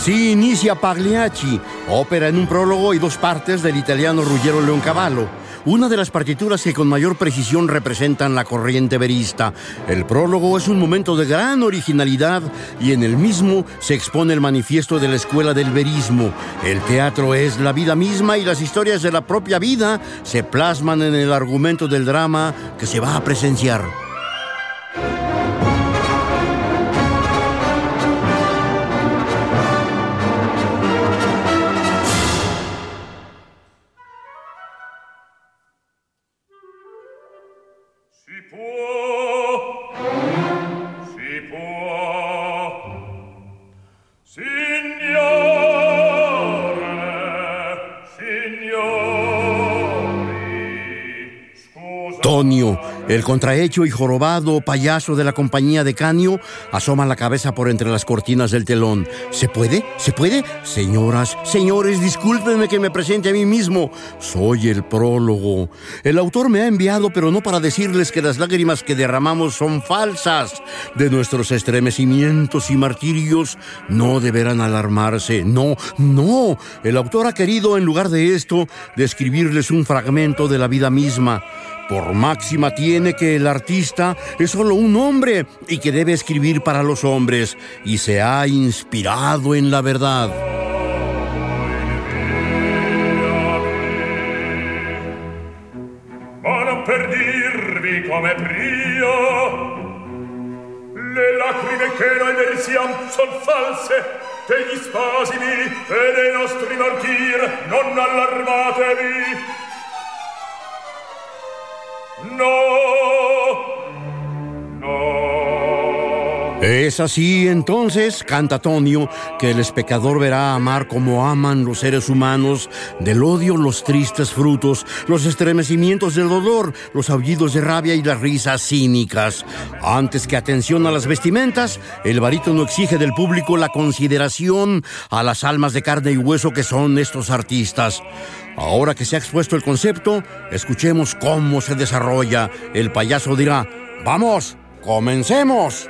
Así inicia Pagliacci, ópera en un prólogo y dos partes del italiano Ruggiero Leoncavallo, una de las partituras que con mayor precisión representan la corriente verista. El prólogo es un momento de gran originalidad y en el mismo se expone el manifiesto de la escuela del verismo. El teatro es la vida misma y las historias de la propia vida se plasman en el argumento del drama que se va a presenciar. El contrahecho y jorobado payaso de la compañía de Canio asoma la cabeza por entre las cortinas del telón. ¿Se puede? ¿Se puede? Señoras, señores, discúlpenme que me presente a mí mismo. Soy el prólogo. El autor me ha enviado, pero no para decirles que las lágrimas que derramamos son falsas. De nuestros estremecimientos y martirios no deberán alarmarse. No, no. El autor ha querido, en lugar de esto, describirles un fragmento de la vida misma. Por máxima tiene que el artista es solo un hombre y que debe escribir para los hombres y se ha inspirado en la verdad. Per dirvi come brio le lacrime che noi versiam son false. Degli spasimi e dei nostri martir non allarmatevi No! No! Es así entonces, canta Tonio, que el espectador verá amar como aman los seres humanos, del odio los tristes frutos, los estremecimientos del dolor, los aullidos de rabia y las risas cínicas. Antes que atención a las vestimentas, el barítono exige del público la consideración a las almas de carne y hueso que son estos artistas. Ahora que se ha expuesto el concepto, escuchemos cómo se desarrolla. El payaso dirá, vamos, comencemos.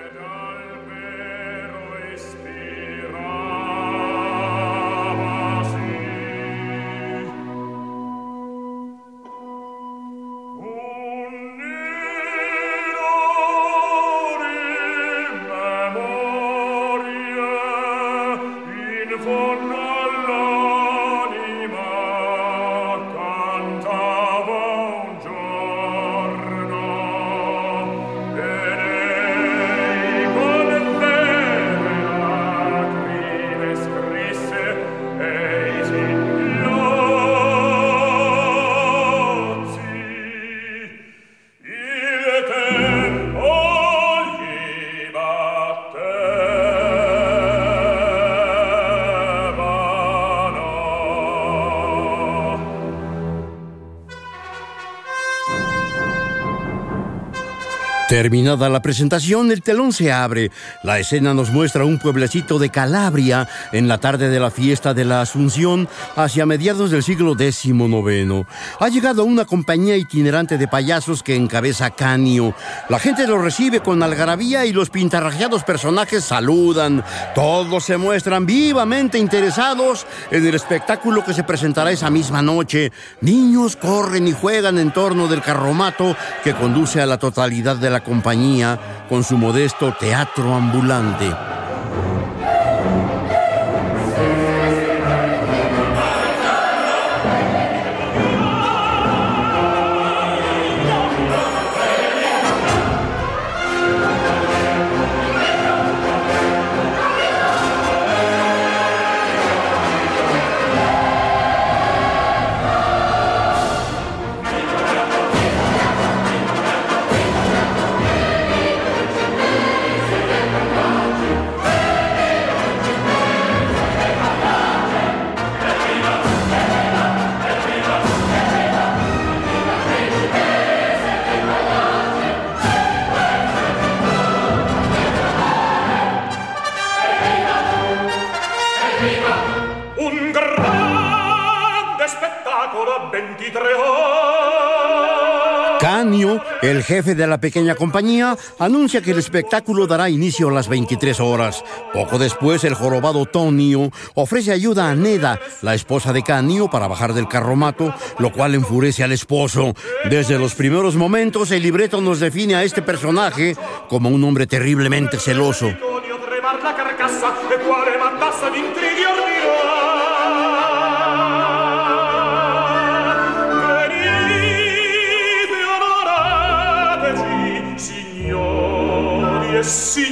Terminada la presentación, el telón se abre. La escena nos muestra un pueblecito de Calabria en la tarde de la fiesta de la Asunción hacia mediados del siglo XIX. Ha llegado una compañía itinerante de payasos que encabeza Canio. La gente lo recibe con algarabía y los pintarrajeados personajes saludan. Todos se muestran vivamente interesados en el espectáculo que se presentará esa misma noche. Niños corren y juegan en torno del carromato que conduce a la totalidad de la compañía con su modesto teatro ambulante. El jefe de la pequeña compañía, anuncia que el espectáculo dará inicio a las 23 horas. Poco después, el jorobado Tonio ofrece ayuda a Neda, la esposa de Canio, para bajar del carromato, lo cual enfurece al esposo. Desde los primeros momentos, el libreto nos define a este personaje como un hombre terriblemente celoso. assim.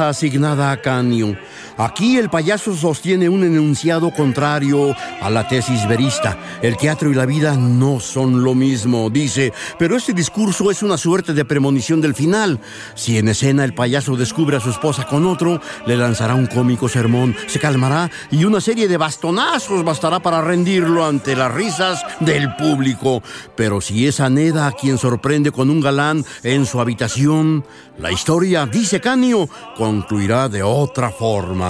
Asignada a Canio. Aquí el payaso sostiene un enunciado contrario a la tesis verista. El teatro y la vida no son lo mismo, dice, pero este discurso es una suerte de premonición del final. Si en escena el payaso descubre a su esposa con otro, le lanzará un cómico sermón, se calmará y una serie de bastonazos bastará para rendirlo ante las risas del público. Pero si es Aneda quien sorprende con un galán en su habitación, la historia, dice Canio, concluirá de otra forma.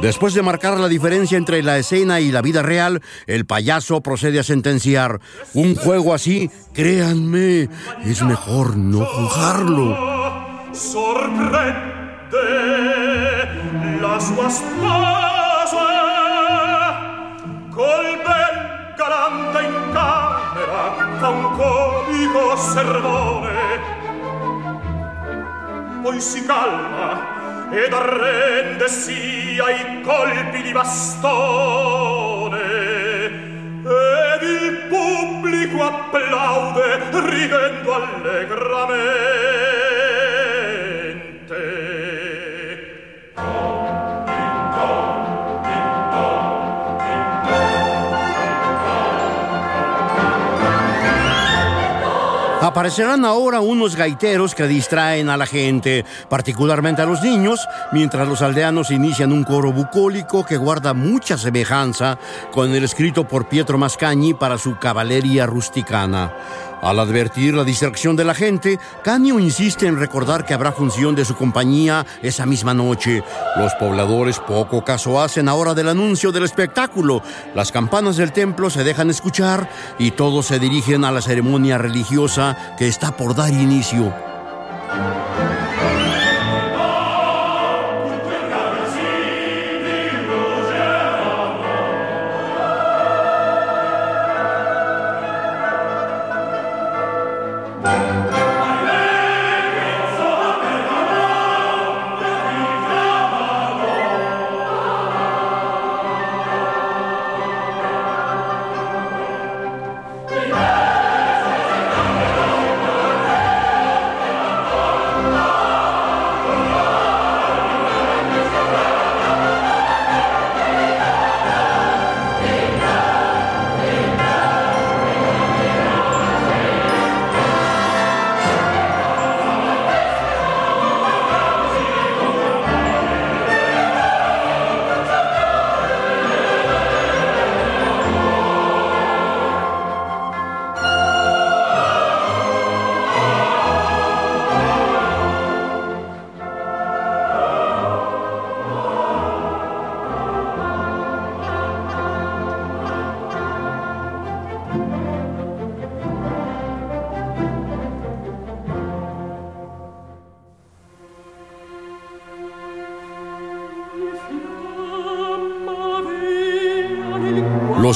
Después de marcar la diferencia entre la escena y la vida real, el payaso procede a sentenciar, un juego así, créanme, es mejor no jugarlo. Sorprende la sua sposa col bel galante in camera fa un comico poi si calma ed arrendesi ai colpi di bastone. Ed il pubblico applaude ridendo allegramente. Aparecerán ahora unos gaiteros que distraen a la gente, particularmente a los niños, mientras los aldeanos inician un coro bucólico que guarda mucha semejanza con el escrito por Pietro Mascagni para su caballería rusticana. Al advertir la distracción de la gente, Canio insiste en recordar que habrá función de su compañía esa misma noche. Los pobladores poco caso hacen ahora del anuncio del espectáculo. Las campanas del templo se dejan escuchar y todos se dirigen a la ceremonia religiosa que está por dar inicio.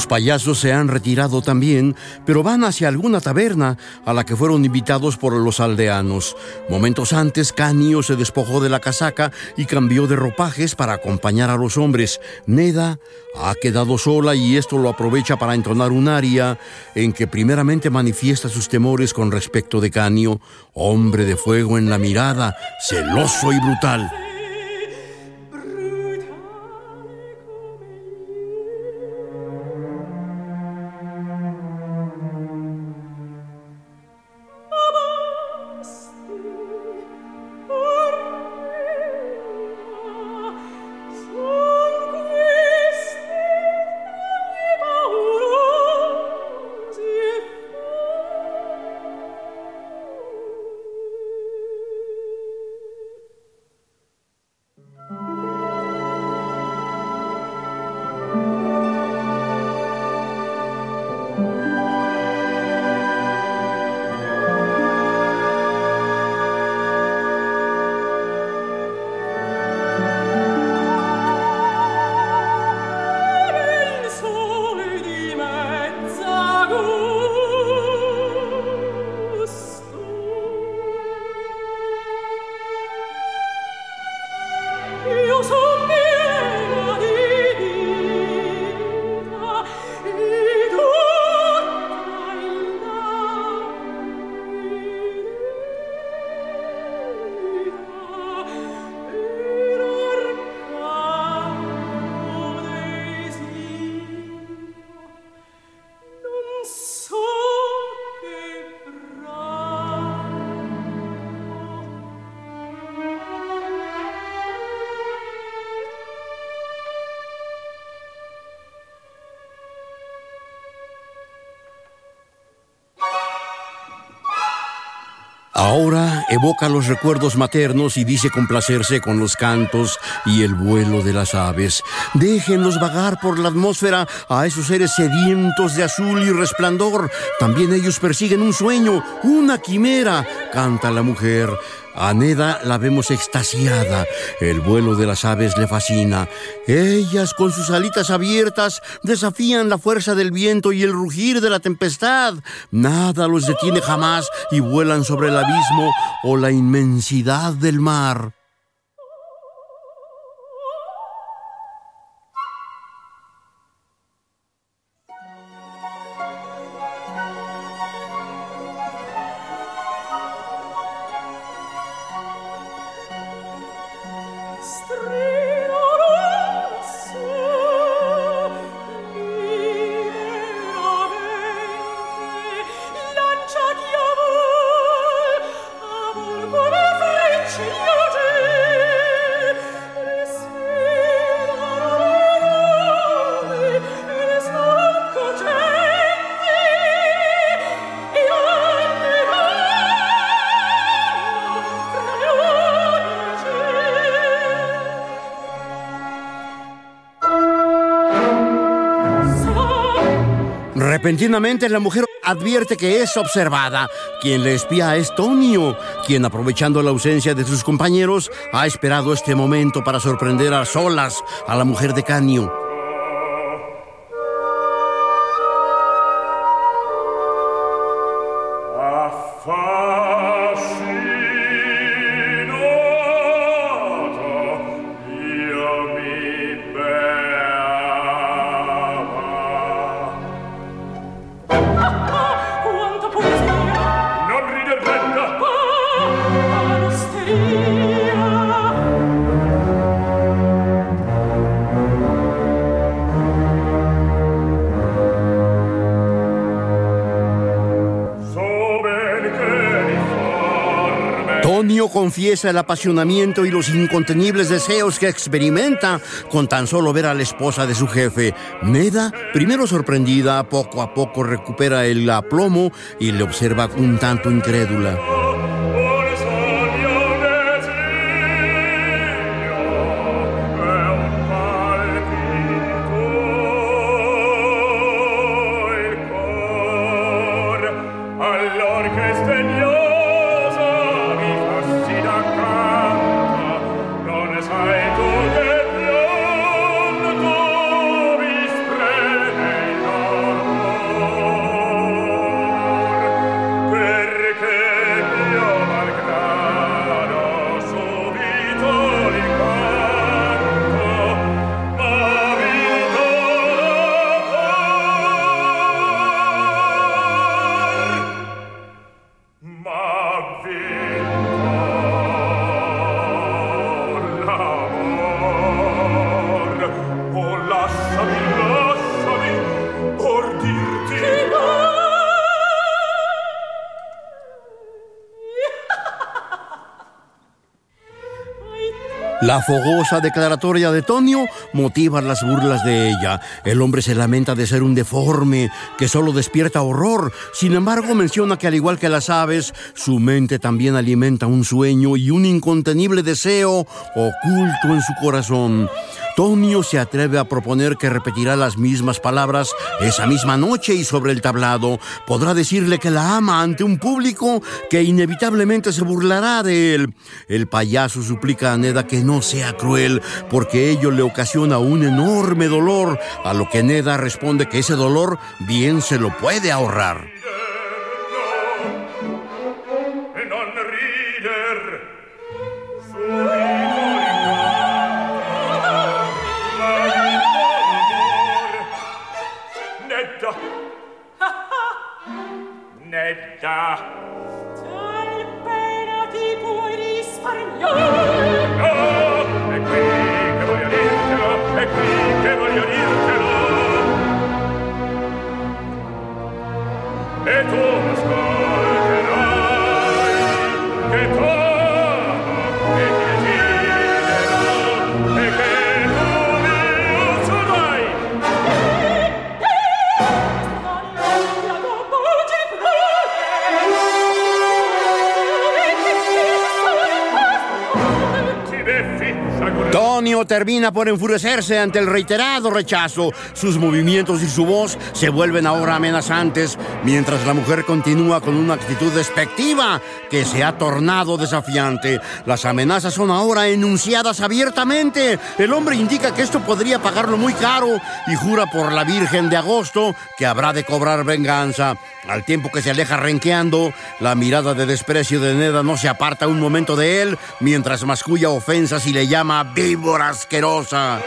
Payasos se han retirado también, pero van hacia alguna taberna a la que fueron invitados por los aldeanos. Momentos antes, Canio se despojó de la casaca y cambió de ropajes para acompañar a los hombres. Neda ha quedado sola y esto lo aprovecha para entonar un aria en que primeramente manifiesta sus temores con respecto de Canio, hombre de fuego en la mirada, celoso y brutal. Evoca los recuerdos maternos y dice complacerse con los cantos y el vuelo de las aves. Déjenlos vagar por la atmósfera a esos seres sedientos de azul y resplandor. También ellos persiguen un sueño, una quimera, canta la mujer. A la vemos extasiada. El vuelo de las aves le fascina. Ellas, con sus alitas abiertas, desafían la fuerza del viento y el rugir de la tempestad. Nada los detiene jamás y vuelan sobre el abismo o la inmensidad del mar. Repentinamente la mujer advierte que es observada. Quien le espía es Tonio, quien aprovechando la ausencia de sus compañeros ha esperado este momento para sorprender a solas a la mujer de Canio. Confiesa el apasionamiento y los incontenibles deseos que experimenta con tan solo ver a la esposa de su jefe. Neda, primero sorprendida, poco a poco recupera el aplomo y le observa un tanto incrédula. La fogosa declaratoria de Tonio motiva las burlas de ella. El hombre se lamenta de ser un deforme que solo despierta horror. Sin embargo, menciona que al igual que las aves, su mente también alimenta un sueño y un incontenible deseo oculto en su corazón. Tonio se atreve a proponer que repetirá las mismas palabras esa misma noche y sobre el tablado podrá decirle que la ama ante un público que inevitablemente se burlará de él. El payaso suplica a Neda que no sea cruel porque ello le ocasiona un enorme dolor, a lo que Neda responde que ese dolor bien se lo puede ahorrar. Tal pena ti puoi risparmiare. Termina por enfurecerse ante el reiterado rechazo. Sus movimientos y su voz se vuelven ahora amenazantes, mientras la mujer continúa con una actitud despectiva que se ha tornado desafiante. Las amenazas son ahora enunciadas abiertamente. El hombre indica que esto podría pagarlo muy caro y jura por la Virgen de Agosto que habrá de cobrar venganza. Al tiempo que se aleja renqueando, la mirada de desprecio de Neda no se aparta un momento de él, mientras masculla ofensas y le llama víbora asquerosa.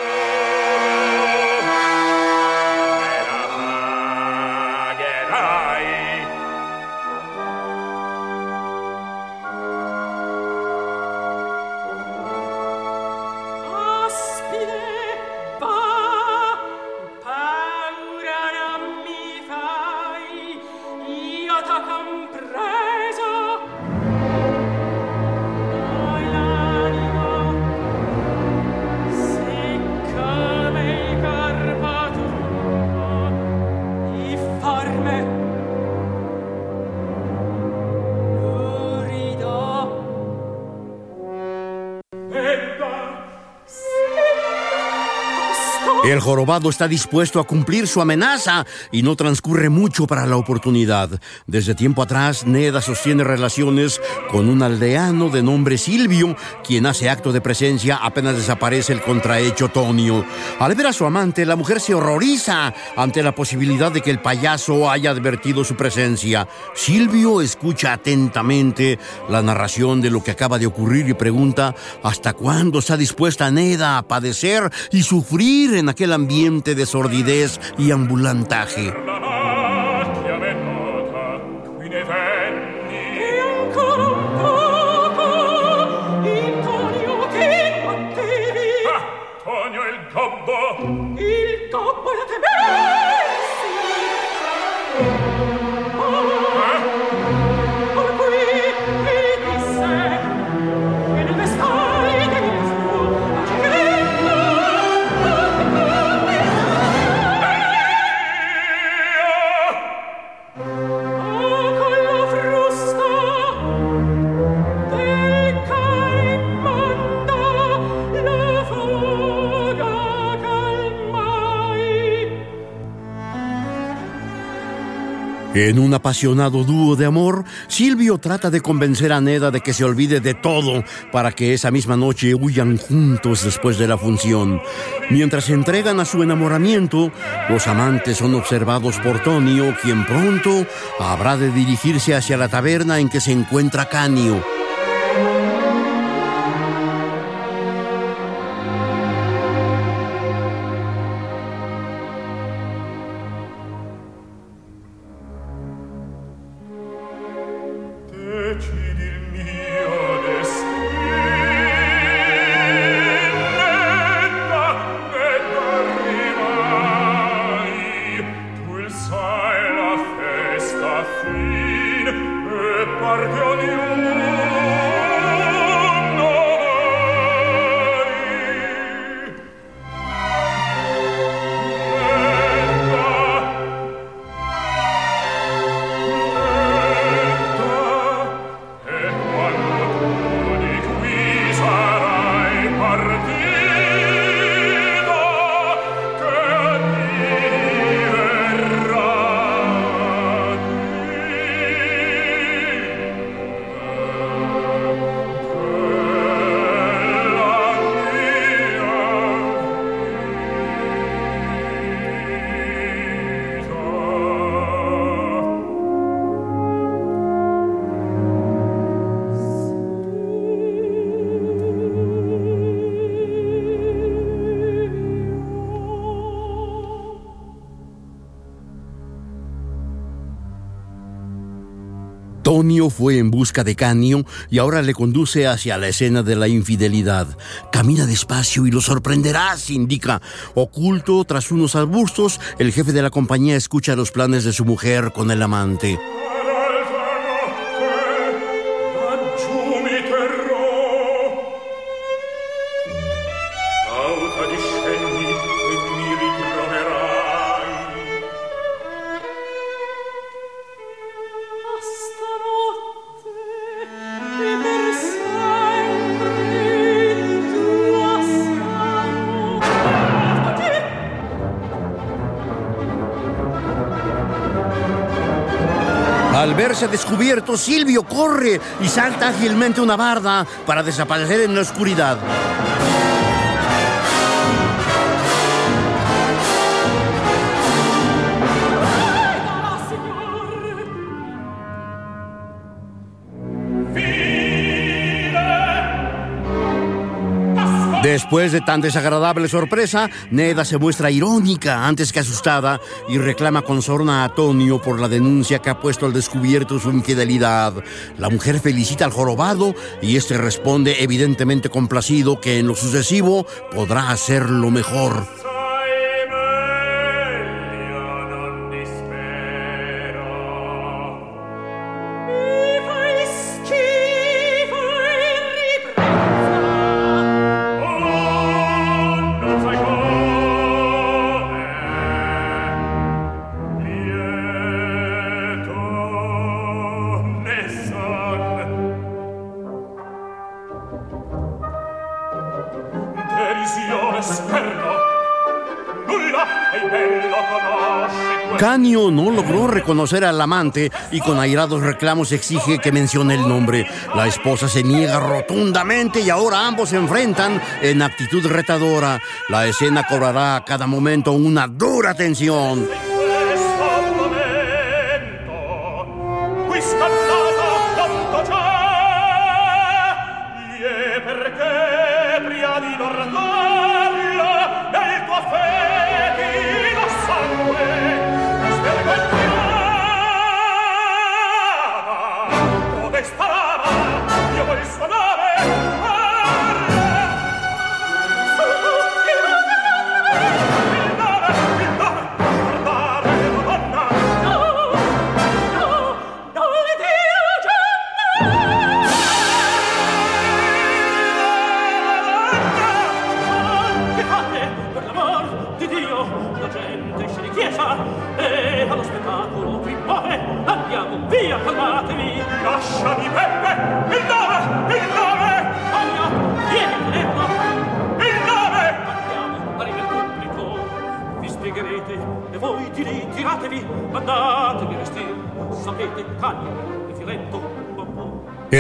Jorobado está dispuesto a cumplir su amenaza y no transcurre mucho para la oportunidad. Desde tiempo atrás, Neda sostiene relaciones con un aldeano de nombre Silvio, quien hace acto de presencia apenas desaparece el contrahecho Tonio. Al ver a su amante, la mujer se horroriza ante la posibilidad de que el payaso haya advertido su presencia. Silvio escucha atentamente la narración de lo que acaba de ocurrir y pregunta hasta cuándo está dispuesta Neda a padecer y sufrir en aquel ambiente de sordidez y ambulantaje. Un apasionado dúo de amor, Silvio trata de convencer a Neda de que se olvide de todo para que esa misma noche huyan juntos después de la función. Mientras se entregan a su enamoramiento, los amantes son observados por Tonio, quien pronto habrá de dirigirse hacia la taberna en que se encuentra Canio. Fue en busca de Canio y ahora le conduce hacia la escena de la infidelidad. Camina despacio y lo sorprenderás, indica. Oculto tras unos arbustos, el jefe de la compañía escucha los planes de su mujer con el amante. Verse descubierto, Silvio corre y salta ágilmente una barda para desaparecer en la oscuridad. Después de tan desagradable sorpresa, Neda se muestra irónica antes que asustada y reclama con sorna a Tonio por la denuncia que ha puesto al descubierto su infidelidad. La mujer felicita al jorobado y este responde evidentemente complacido que en lo sucesivo podrá hacerlo mejor. Canio no logró reconocer al amante y con airados reclamos exige que mencione el nombre. La esposa se niega rotundamente y ahora ambos se enfrentan en actitud retadora. La escena cobrará a cada momento una dura tensión.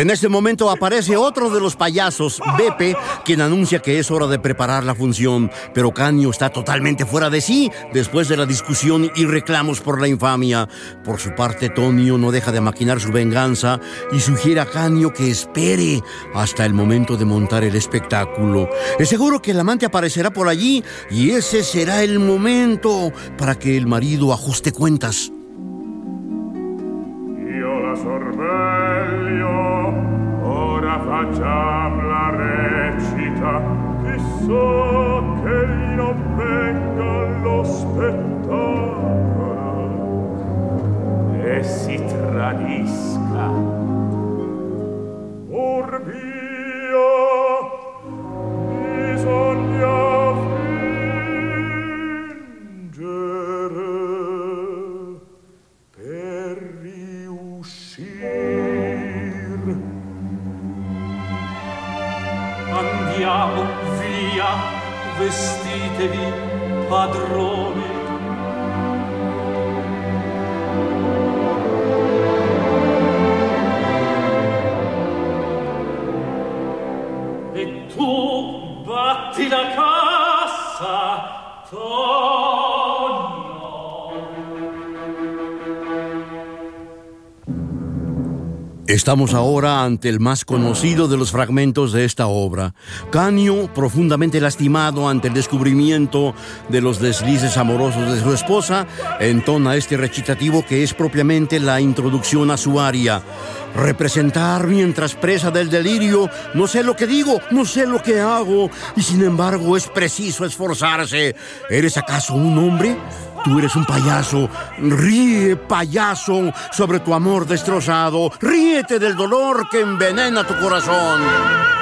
En ese momento aparece otro de los payasos, Bepe, quien anuncia que es hora de preparar la función, pero Canio está totalmente fuera de sí después de la discusión y reclamos por la infamia. Por su parte, Tonio no deja de maquinar su venganza y sugiere a Canio que espere hasta el momento de montar el espectáculo. Es seguro que el amante aparecerá por allí y ese será el momento para que el marido ajuste cuentas. sorveglio ora facciam la recita che so che non venga lo spettacolo. E si tradisca. Or via bisogna vestitevi, padrone. E tu batti la cassa, Tonio. Estamos ahora ante el más conocido de los fragmentos de esta obra. Canio, profundamente lastimado ante el descubrimiento de los deslices amorosos de su esposa, entona este recitativo que es propiamente la introducción a su aria. Representar mientras presa del delirio, no sé lo que digo, no sé lo que hago, y sin embargo es preciso esforzarse. ¿Eres acaso un hombre? Tú eres un payaso. Ríe, payaso, sobre tu amor destrozado. Ríete del dolor que envenena tu corazón.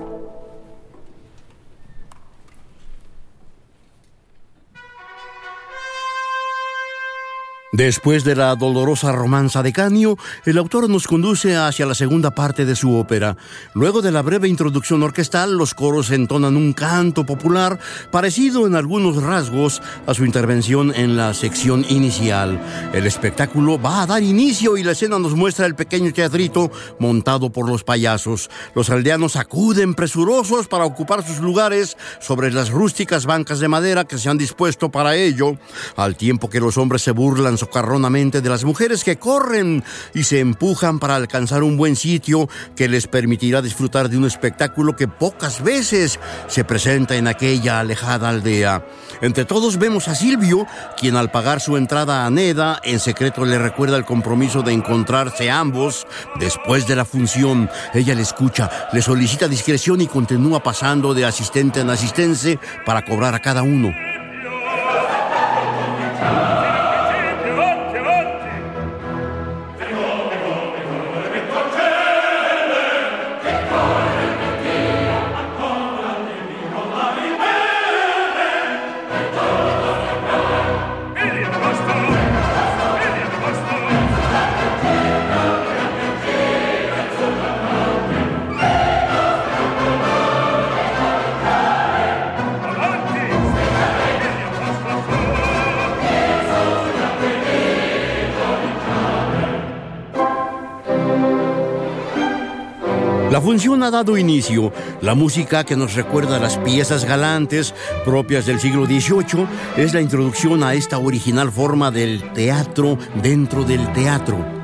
Después de la dolorosa romanza de Canio, el autor nos conduce hacia la segunda parte de su ópera. Luego de la breve introducción orquestal, los coros entonan un canto popular parecido en algunos rasgos a su intervención en la sección inicial. El espectáculo va a dar inicio y la escena nos muestra el pequeño teatrito montado por los payasos. Los aldeanos acuden presurosos para ocupar sus lugares sobre las rústicas bancas de madera que se han dispuesto para ello, al tiempo que los hombres se burlan socarronamente de las mujeres que corren y se empujan para alcanzar un buen sitio que les permitirá disfrutar de un espectáculo que pocas veces se presenta en aquella alejada aldea. Entre todos vemos a Silvio, quien al pagar su entrada a Neda, en secreto le recuerda el compromiso de encontrarse ambos después de la función. Ella le escucha, le solicita discreción y continúa pasando de asistente en asistente para cobrar a cada uno. La función ha dado inicio. La música que nos recuerda las piezas galantes propias del siglo XVIII es la introducción a esta original forma del teatro dentro del teatro.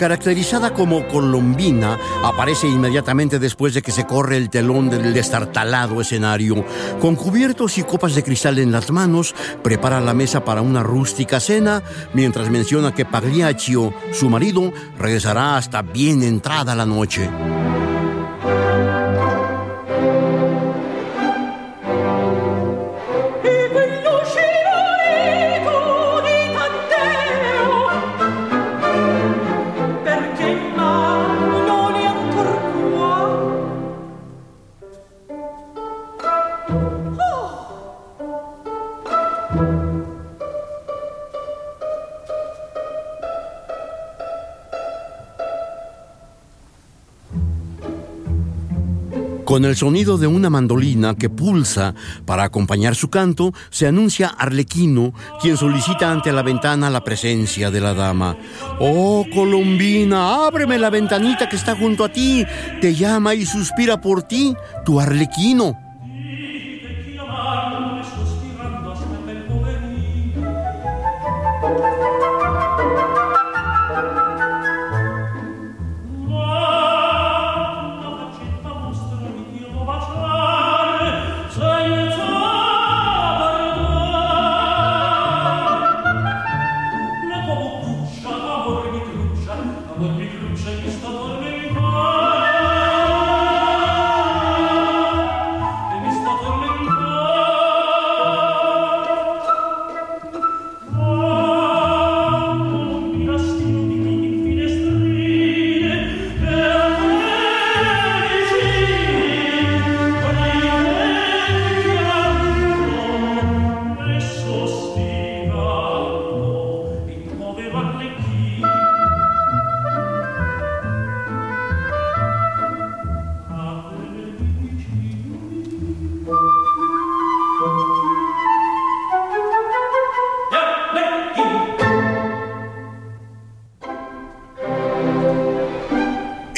Caracterizada como colombina, aparece inmediatamente después de que se corre el telón del destartalado escenario. Con cubiertos y copas de cristal en las manos, prepara la mesa para una rústica cena, mientras menciona que Pagliaccio, su marido, regresará hasta bien entrada la noche. Con el sonido de una mandolina que pulsa para acompañar su canto, se anuncia Arlequino, quien solicita ante la ventana la presencia de la dama. Oh, Colombina, ábreme la ventanita que está junto a ti. Te llama y suspira por ti, tu Arlequino.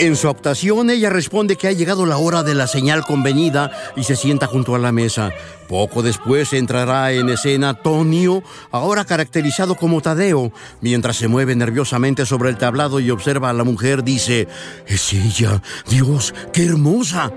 En su actuación, ella responde que ha llegado la hora de la señal convenida y se sienta junto a la mesa. Poco después entrará en escena Tonio, ahora caracterizado como Tadeo. Mientras se mueve nerviosamente sobre el tablado y observa a la mujer, dice, Es ella, Dios, qué hermosa.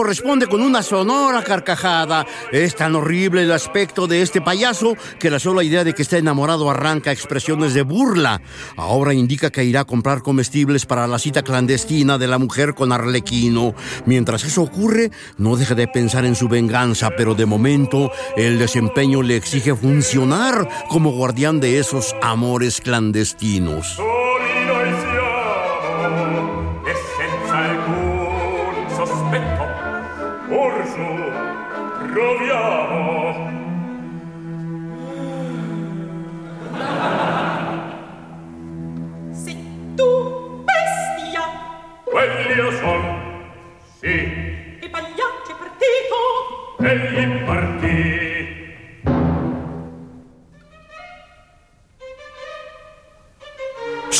Público responde con una sonora carcajada. Es tan horrible el aspecto de este payaso que la sola idea de que está enamorado arranca expresiones de burla. Ahora indica que irá a comprar comestibles para la cita clandestina de la mujer con Arlequino. Mientras eso ocurre, no deja de pensar en su venganza, pero de momento el desempeño le exige funcionar como guardián de esos amores clandestinos.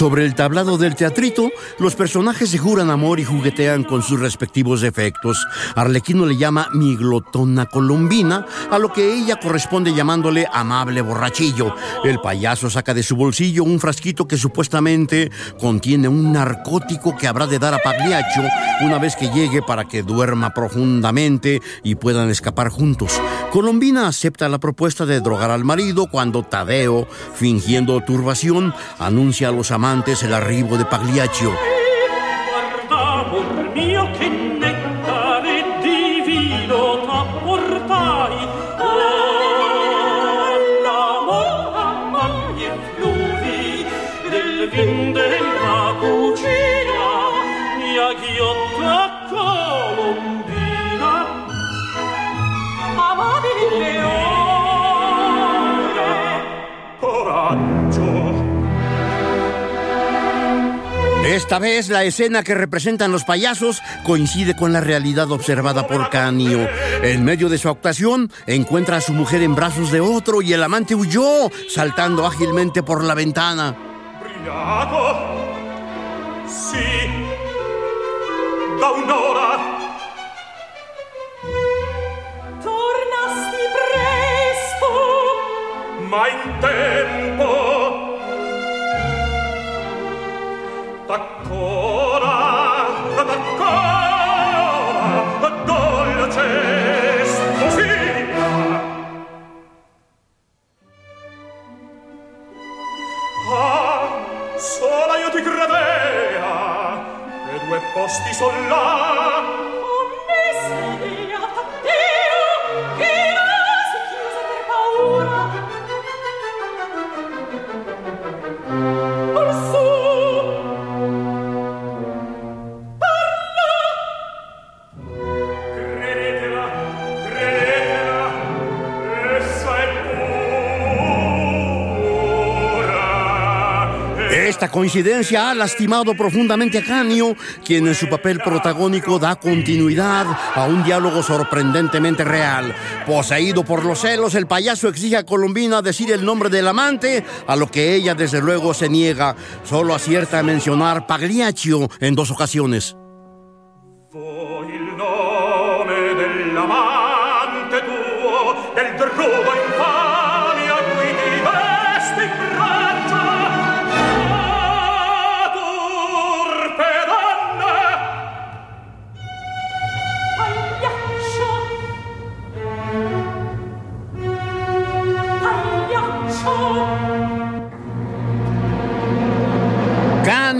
Sobre el tablado del teatrito, los personajes se juran amor y juguetean con sus respectivos efectos. Arlequino le llama mi glotona colombina, a lo que ella corresponde llamándole amable borrachillo. El payaso saca de su bolsillo un frasquito que supuestamente contiene un narcótico que habrá de dar a Pagliaccio una vez que llegue para que duerma profundamente y puedan escapar juntos. Colombina acepta la propuesta de drogar al marido cuando Tadeo, fingiendo turbación, anuncia a los amantes el arribo de Pagliaccio. Esta vez la escena que representan los payasos coincide con la realidad observada por Canio. En medio de su actuación encuentra a su mujer en brazos de otro y el amante huyó, saltando ágilmente por la ventana. briaco. Sì, da un'ora. tornasti presto ma in tempo posti solla Esta coincidencia ha lastimado profundamente a Canio, quien en su papel protagónico da continuidad a un diálogo sorprendentemente real. Poseído por los celos, el payaso exige a Colombina decir el nombre del amante, a lo que ella desde luego se niega. Solo acierta a mencionar Pagliaccio en dos ocasiones. Del infami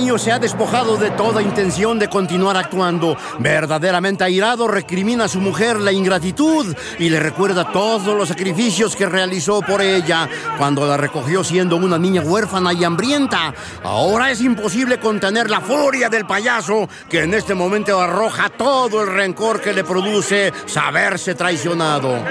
Canio se ha despojado de toda intención de continuar actuando. Verdaderamente airado, recrimina a su mujer la ingratitud y le recuerda todos los sacrificios que realizó por ella cuando la recogió siendo una niña huérfana y hambrienta. Ahora es imposible contener la furia del payaso que en este momento arroja todo el rencor que le produce saberse traicionado.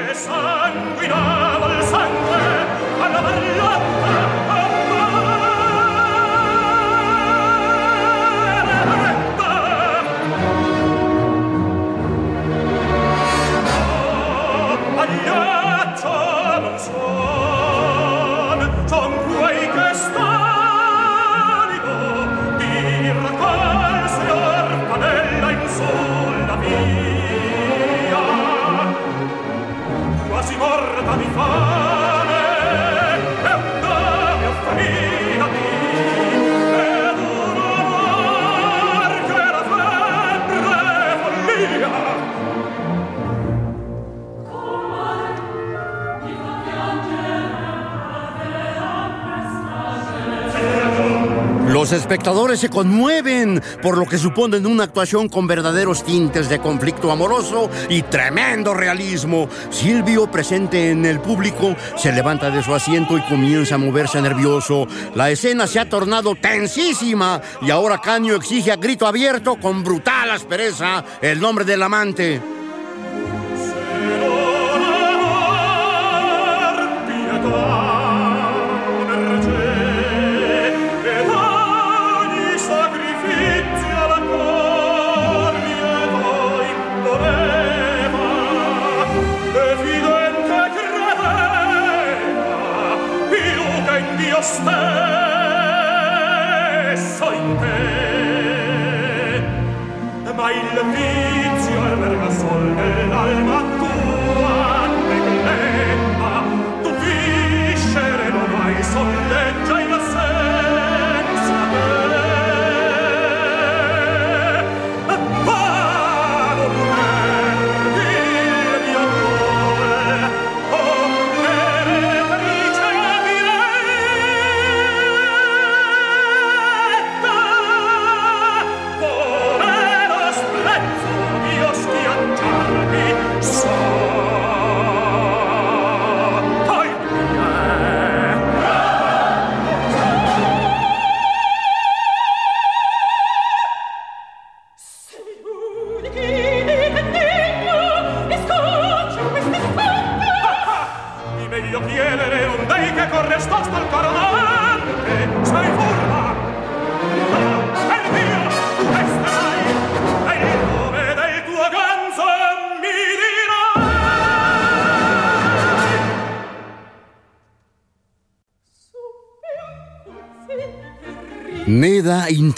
Los espectadores se conmueven por lo que suponen una actuación con verdaderos tintes de conflicto amoroso y tremendo realismo. Silvio, presente en el público, se levanta de su asiento y comienza a moverse nervioso. La escena se ha tornado tensísima y ahora Caño exige a grito abierto con brutal aspereza el nombre del amante. alma.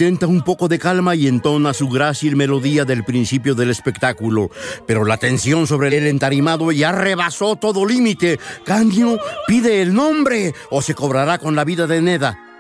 Intenta un poco de calma y entona su grácil melodía del principio del espectáculo, pero la tensión sobre el entarimado ya rebasó todo límite. Candio pide el nombre o se cobrará con la vida de Neda.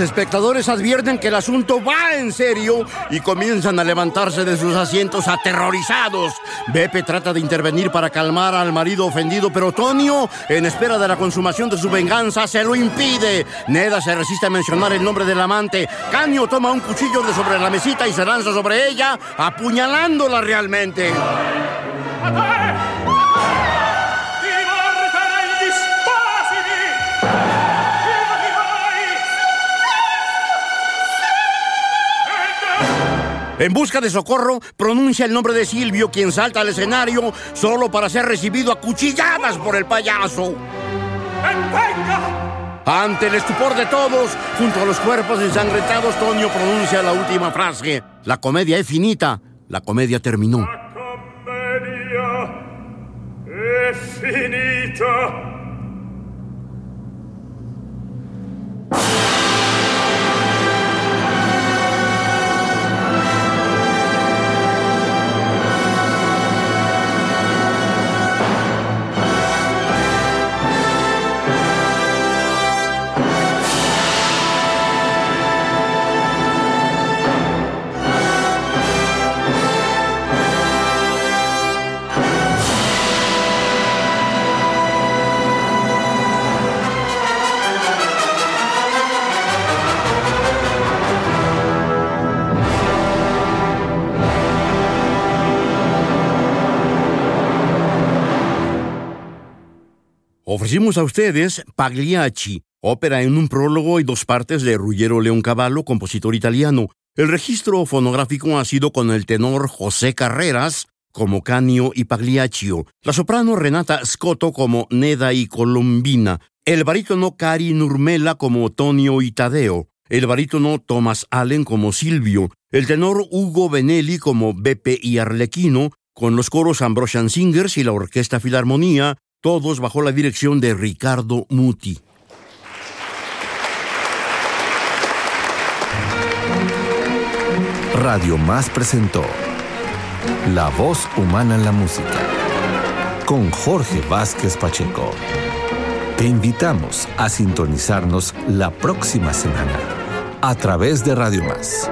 Espectadores advierten que el asunto va en serio y comienzan a levantarse de sus asientos aterrorizados. Beppe trata de intervenir para calmar al marido ofendido, pero Tonio, en espera de la consumación de su venganza, se lo impide. Neda se resiste a mencionar el nombre del amante. Caño toma un cuchillo de sobre la mesita y se lanza sobre ella, apuñalándola realmente. En busca de socorro, pronuncia el nombre de Silvio, quien salta al escenario solo para ser recibido a cuchilladas por el payaso. Venga! Ante el estupor de todos, junto a los cuerpos ensangrentados, Tonio pronuncia la última frase. La comedia es finita, la comedia terminó. La commedia è finita! Ofrecimos a ustedes Pagliacci, ópera en un prólogo y dos partes de Ruggiero Leoncavallo, compositor italiano. El registro fonográfico ha sido con el tenor José Carreras como Canio y Pagliaccio, la soprano Renata Scotto como Neda y Colombina, el barítono Cari Nurmela como Tonio y Tadeo, el barítono Thomas Allen como Silvio, el tenor Hugo Benelli como Beppe y Arlequino, con los coros Ambrosian Singers y la Orquesta Filarmonía, todos bajo la dirección de Ricardo Muti. Radio Más presentó La voz humana en la música con Jorge Vázquez Pacheco. Te invitamos a sintonizarnos la próxima semana a través de Radio Más